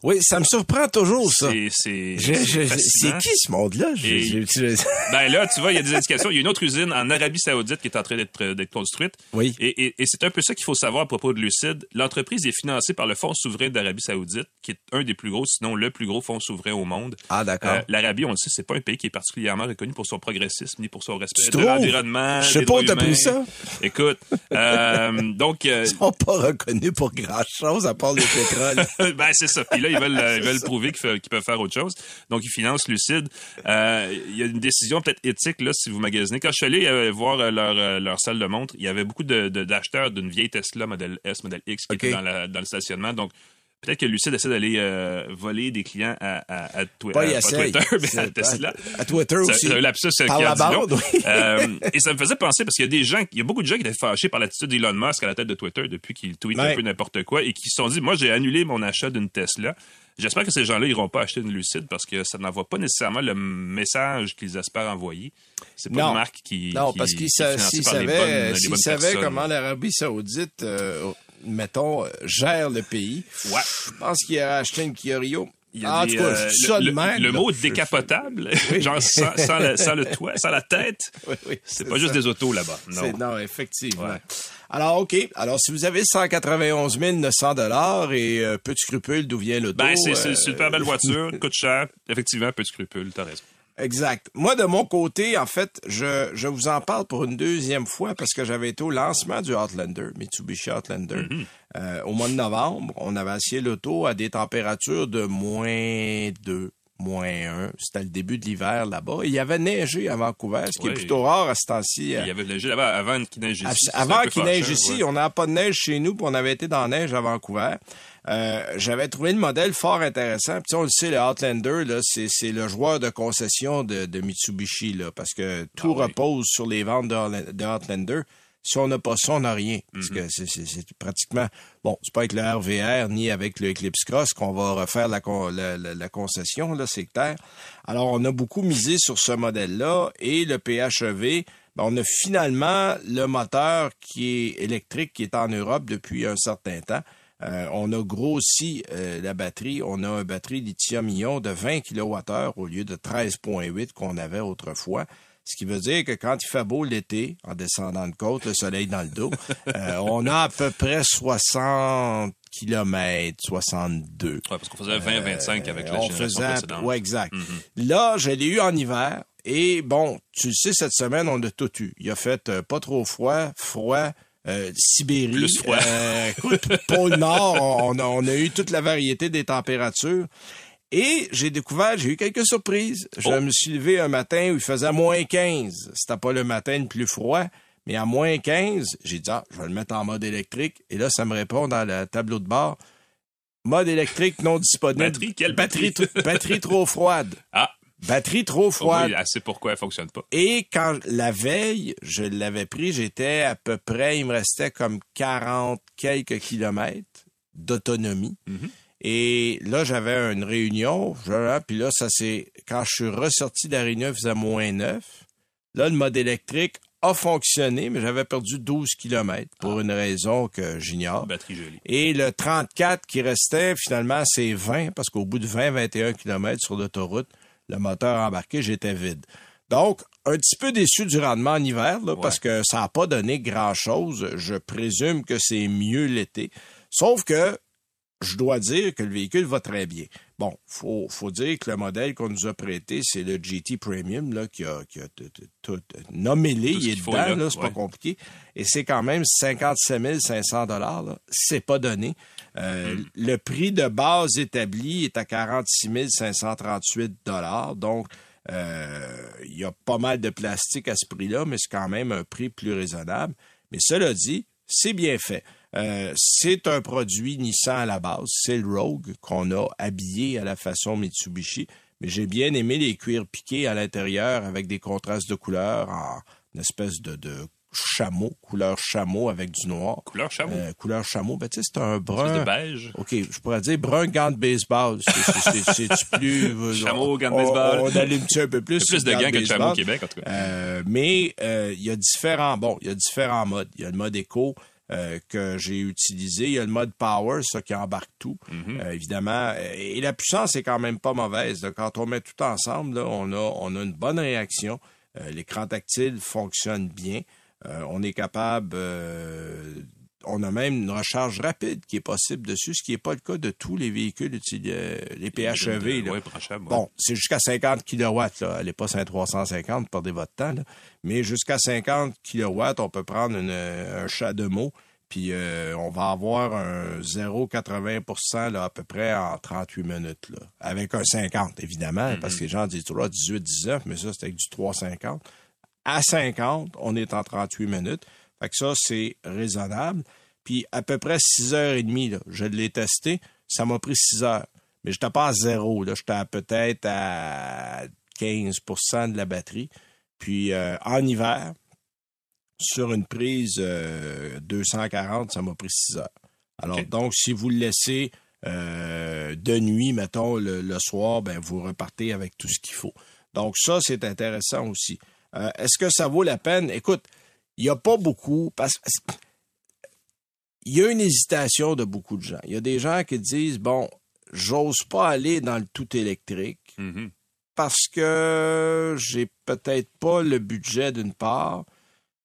Oui, ça me surprend toujours, ça. C'est qui ce monde-là? Ben là, tu vois, il y a des indications. Il y a une autre usine en Arabie Saoudite qui est en train d'être construite. Oui. Et, et- et c'est un peu ça qu'il faut savoir à propos de Lucid. L'entreprise est financée par le Fonds souverain d'Arabie Saoudite, qui est un des plus gros, sinon le plus gros fonds souverain au monde. Ah, d'accord. Euh, L'Arabie, on le sait, c'est pas un pays qui est particulièrement reconnu pour son progressisme ni pour son respect de l'environnement. Je sais pas où t'as pris ça. Écoute, euh, donc. euh, Ils sont pas reconnus pour grand-chose à part le pétrole. ben c'est ça. Puis là, ils veulent, euh, ils veulent prouver qu'ils, peuvent faire autre chose. Donc, ils financent Lucide. Euh, Il y a une décision peut-être éthique là si vous magasinez. Quand je suis allé voir leur, leur salle de montre, il y avait beaucoup de, de- d'acheteurs d'une vieille Tesla modèle S, modèle X qui Ok. était dans, la- dans le stationnement. Donc, peut-être que Lucide essaie d'aller euh, voler des clients à, à, à Twi- Pas, à- pas essaye. Twitter, mais à Tesla. À Twitter aussi. C'est un lapsus euh, Par qui la bande, oui. Euh, et ça me faisait penser parce qu'il y a des gens, il y a beaucoup de gens qui étaient fâchés par l'attitude d'Elon Musk à la tête de Twitter depuis qu'il tweet Ouais. un peu n'importe quoi et qui se sont dit, moi, j'ai annulé mon achat d'une Tesla. J'espère que ces gens-là iront pas acheter une Lucide parce que ça n'envoie pas nécessairement le message qu'ils espèrent envoyer. C'est pas Non. une marque qui. Non, qui- parce qui qu'ils les savaient, bonnes- les s'ils bonnes savaient comment l'Arabie Saoudite, euh, mettons, euh, gère le pays, Ouais. je pense qu'il aurait acheté une. Il y a En des, tout cas, euh, ça le, même, le mot décapotable, genre sans, sans le, sans le toit, sans la tête, Oui, oui, c'est pas juste des autos là-bas. Non. Effectivement. Ouais. Alors, OK. Alors, si vous avez 191 900 dollars et euh, peu de scrupules d'où vient l'auto... Ben, c'est c'est euh, une super belle voiture, coûte cher, effectivement, peu de scrupules, t'as raison. Exact. Moi, de mon côté, en fait, je, je vous en parle pour une deuxième fois parce que j'avais été au lancement du Outlander, Mitsubishi Outlander, euh, au mois de novembre. On avait essayé l'auto à des températures de moins 2, moins 1. C'était le début de l'hiver là-bas. Il y avait neigé à Vancouver, ce qui est plutôt rare à ce temps-ci. euh, Il y avait neigé là-bas avant qu'il neige ici. Avant qu'il neige ici, ouais. on n'a pas de neige chez nous, puis on avait été dans la neige à Vancouver. Euh, J'avais trouvé le modèle fort intéressant. Puis on le sait, le Outlander, là, c'est c'est le joueur de concession de, de Mitsubishi, là, parce que tout Ah oui. repose sur les ventes de, de Outlander. Si on n'a pas ça, on n'a rien. Parce Mhm. que c'est- pratiquement... Bon, c'est pas avec le RVR ni avec le Eclipse Cross qu'on va refaire la, con- la, la- la concession, là, c'est clair. Alors, on a beaucoup misé sur ce modèle-là et le PHEV, ben, on a finalement le moteur qui est électrique, qui est en Europe depuis un certain temps. Euh, on a grossi euh, la batterie. On a une batterie lithium-ion de 20 kWh au lieu de 13,8 qu'on avait autrefois. Ce qui veut dire que quand il fait beau l'été, en descendant de côte, le soleil dans le dos, euh, on a à peu près 60 km, 62. Ouais, parce qu'on faisait 20-25 avec la Euh, on génération faisait, précédente. ouais, exact. Là, je l'ai eu en hiver. Et bon, tu le sais, cette semaine, on a tout eu. Il a fait euh, pas trop froid, froid, euh, Sibérie. Plus froid. Euh, écoute, pôle Nord, on a, on a eu toute la variété des températures. Et j'ai découvert, j'ai eu quelques surprises. Je Oh. me suis levé un matin où il faisait moins 15. C'était pas le matin le plus froid, mais à moins 15, j'ai dit, ah, je vais le mettre en mode électrique. Et là, ça me répond dans le tableau de bord. Mode électrique non disponible. Batterie, quelle batterie? batterie? tr- batterie trop froide. Ah, Batterie trop froide. oui, elle sait pourquoi elle fonctionne pas. Et quand la veille, je l'avais pris, j'étais à peu près, il me restait comme 40 quelques kilomètres d'autonomie. Et là, j'avais une réunion, puis là, ça c'est quand je suis ressorti de la réunion, il faisait moins 9. Là, le mode électrique a fonctionné, mais j'avais perdu 12 kilomètres pour une raison que j'ignore. Batterie jolie. Et le 34 qui restait, finalement, c'est 20, parce qu'au bout de 20, 21 km sur l'autoroute, le moteur embarqué, j'étais vide. Donc, un petit peu déçu du rendement en hiver, là, parce que ça n'a pas donné grand-chose. Je présume que c'est mieux l'été. Sauf que je dois dire que le véhicule va très bien. Bon, faut, faut dire que le modèle qu'on nous a prêté, c'est le GT Premium, là, qui a, qui a tout nommé-les, il est dedans, là, là, c'est pas compliqué. Et c'est quand même 57 500 dollars. C'est pas donné. Euh, Mm. Le prix de base établi est à 46 538 dollars. Donc, euh, il y a pas mal de plastique à ce prix-là, mais c'est quand même un prix plus raisonnable. Mais cela dit, c'est bien fait. Euh, c'est un produit Nissan à la base. C'est le Rogue qu'on a habillé à la façon Mitsubishi. Mais j'ai bien aimé les cuirs piqués à l'intérieur avec des contrastes de couleurs en une espèce de, de chameau, couleur chameau avec du noir. Couleur chameau. Euh, couleur chameau, ben, tu sais, c'est un brun. de beige. OK, je pourrais dire brun gant de baseball. C'est- plus... euh, Chameau, gant de baseball. On, allume-tu un peu plus? Plus de gants que de chameau au Québec, en tout cas. Euh, mais euh, il y a différents bon, il y a différents modes. Il y a le mode éco euh, que j'ai utilisé. Il y a le mode power, ça qui embarque tout, Mhm. euh, évidemment. Et, la puissance est quand même pas mauvaise. là. Quand on met tout ensemble, là, on a on a une bonne réaction. Euh, L'écran tactile fonctionne bien. On est capable. Euh, on a même une recharge rapide qui est possible dessus, ce qui n'est pas le cas de tous les véhicules utilisés, les PHEV. là. Ouais. Bon, c'est jusqu'à 50 kW, là. Allez pas sur un 350, perdez votre temps, là. Mais jusqu'à 50 kW, on peut prendre une- un chat de mots, puis euh, on va avoir un 0,80 là, à peu près en 38 minutes, là. Avec un 50, évidemment, parce que les gens disent toujours 18, 19, mais ça, c'est avec du 350. À 50, on est en 38 minutes. Fait que ça, c'est raisonnable. Puis à peu près 6h30, là, je l'ai testé, ça m'a pris 6 heures. Mais j'étais pas à zéro. J'étais peut-être à 15% de la batterie. Puis euh, en hiver, sur une prise euh, 240, ça m'a pris 6 heures. Alors donc, si vous le laissez euh, de nuit, mettons, le, le soir, ben vous repartez avec tout ce qu'il faut. Donc ça, c'est intéressant aussi. Euh, Est-ce que ça vaut la peine? Écoute, il n'y a pas beaucoup, parce il y a une hésitation de beaucoup de gens. Il y a des gens qui disent, bon, j'ose pas aller dans le tout électrique Mhm. parce que j'ai peut-être pas le budget d'une part.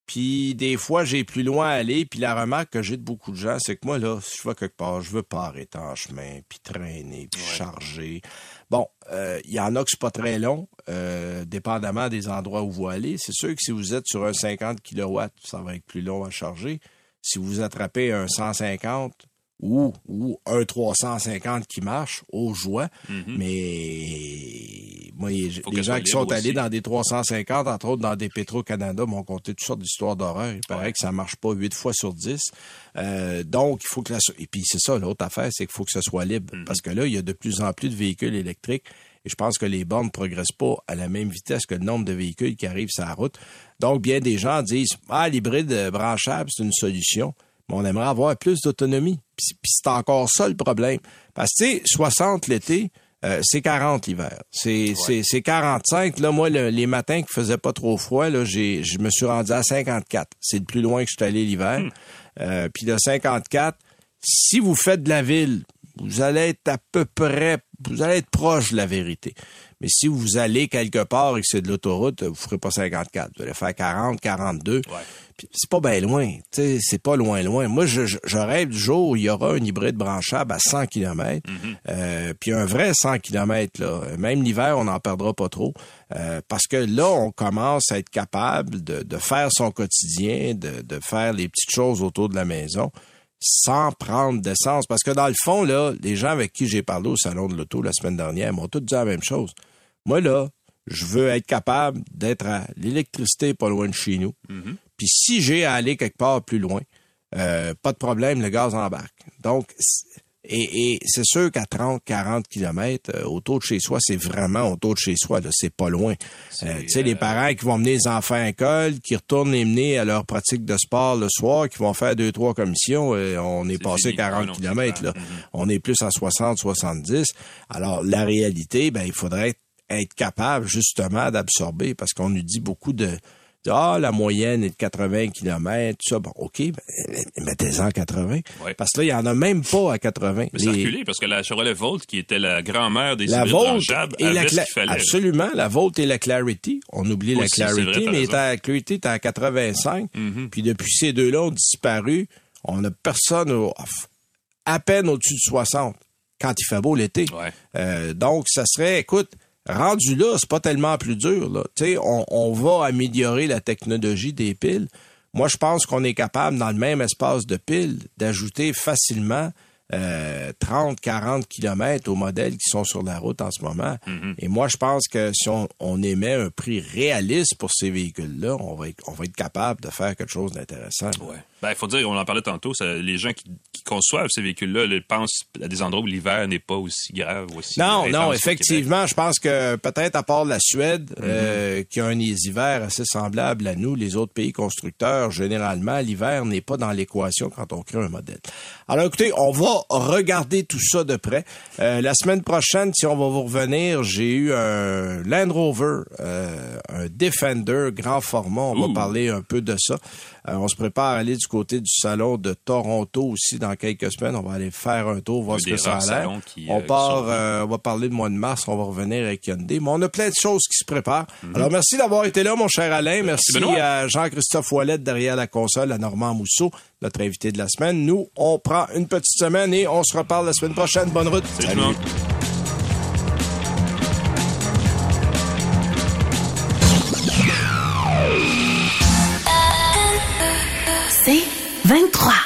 Puis des fois, j'ai plus loin à aller. Puis la remarque que j'ai de beaucoup de gens, c'est que moi, là, si je vais quelque part, je veux pas arrêter en chemin, puis traîner, puis charger. Bon, euh, il y en a que c'est pas très long, euh, dépendamment des endroits où vous allez. C'est sûr que si vous êtes sur un 50 kW, ça va être plus long à charger. Si vous attrapez un 150 ou, ou un 350 qui marche, au joie. Mais moi. Faut les gens qui sont allés aussi. dans des 350, entre autres dans des Petro-Canada, m'ont conté toutes sortes d'histoires d'horreur. Il paraît Ouais. que ça marche pas 8 fois sur 10. Euh, donc, il faut que la... Et puis, c'est ça, l'autre affaire, c'est qu'il faut que ce soit libre. Mm-hmm. Parce que là, il y a de plus en plus de véhicules électriques. Et je pense que les bornes ne progressent pas à la même vitesse que le nombre de véhicules qui arrivent sur la route. Donc, bien des gens disent, ah, l'hybride branchable, c'est une solution. Mais on aimerait avoir plus d'autonomie. Puis, puis c'est encore ça le problème. Parce que, tu sais, 60 l'été, euh, c'est 40 l'hiver. C'est c'est- c'est 45. Là, moi, le- les matins qui faisaient pas trop froid, là, j'ai, je me suis rendu à 54. C'est le plus loin que je suis allé l'hiver. Euh, puis le 54, si vous faites de la ville, vous allez être à peu près, vous allez être proche de la vérité. Mais si vous allez quelque part et que c'est de l'autoroute, vous ferez pas 54. Vous allez faire 40, 42. Puis c'est pas bien loin. Tu sais, c'est pas loin, loin. Moi, je, rêve du jour où il y aura un hybride branchable à 100 km. euh, puis un vrai 100 km. Là. Même l'hiver, on n'en perdra pas trop. Euh, parce que là, on commence à être capable de, de faire son quotidien, de, de faire les petites choses autour de la maison sans prendre d'essence. Parce que dans le fond, là, les gens avec qui j'ai parlé au salon de l'auto la semaine dernière m'ont tous dit la même chose. Moi, là, je veux être capable d'être à l'électricité pas loin de chez nous. Puis si j'ai à aller quelque part plus loin, euh, pas de problème, le gaz embarque. Donc, et, et c'est sûr qu'à 30, 40 kilomètres, euh, autour de chez soi, c'est vraiment autour de chez soi, là, c'est pas loin. Euh, tu sais, les parents qui vont mener les enfants à l'école, qui retournent les mener à leur pratique de sport le soir, qui vont faire deux, trois commissions, euh, on est, passé fini. 40 Ah non, kilomètres, là. clair. On est plus à 60, 70. Alors, la réalité, ben, il faudrait être, capable, justement, d'absorber, parce qu'on nous dit beaucoup de, ah, la moyenne est de 80 km, tout ça. Bon, OK, ben, mettez-en 80. Ouais. Parce que là, il y en a même pas à 80. Mais Les- reculé parce que la Chevrolet Volt, qui était la grand-mère des la hybrides Volt branchables, et la Cla- absolument la Volt et la Clarity on oublie la Aussi, Clarity mais la Clarity était à 85 Mhm. puis depuis ces deux-là ont disparu on n'a personne au- à peine au-dessus de 60 quand il fait beau l'été Ouais. Euh, donc ça serait écoute rendu là c'est pas tellement plus dur là. On, on va améliorer la technologie des piles. Moi je pense qu'on est capable dans le même espace de piles d'ajouter facilement euh, 30, 40 kilomètres aux modèles qui sont sur la route en ce moment. Et moi, je pense que si on, on émet un prix réaliste pour ces véhicules-là, on va, être, on va être capable de faire quelque chose d'intéressant. Ouais. Ben, il faut dire, on en parlait tantôt, ça- les gens qui, qui conçoivent ces véhicules-là pensent à des endroits où l'hiver n'est pas aussi grave, aussi Non, non, effectivement, je pense que peut-être à part la Suède, euh, qui a un des hivers assez semblable à nous, les autres pays constructeurs, généralement, l'hiver n'est pas dans l'équation quand on crée un modèle. Alors écoutez, on va regarder tout ça de près. Euh, la semaine prochaine, si on va vous revenir, j'ai eu un Land Rover, euh, un Defender grand format. On va parler un peu de ça. Euh, on se prépare à aller du côté du salon de Toronto aussi dans quelques semaines. On va aller faire un tour, voir Un ce que ça a l'air. On part, sont- on va parler de mois de mars, on va revenir avec Hyundai. Mais on a plein de choses qui se préparent. Mhm. Alors, merci d'avoir été là, mon cher Alain. Merci à Jean-Christophe Ouellette derrière la console, à Normand Mousseau, notre invité de la semaine. Nous, on prend une petite semaine et on se reparle la semaine prochaine. Bonne route. Salut. C'est 23.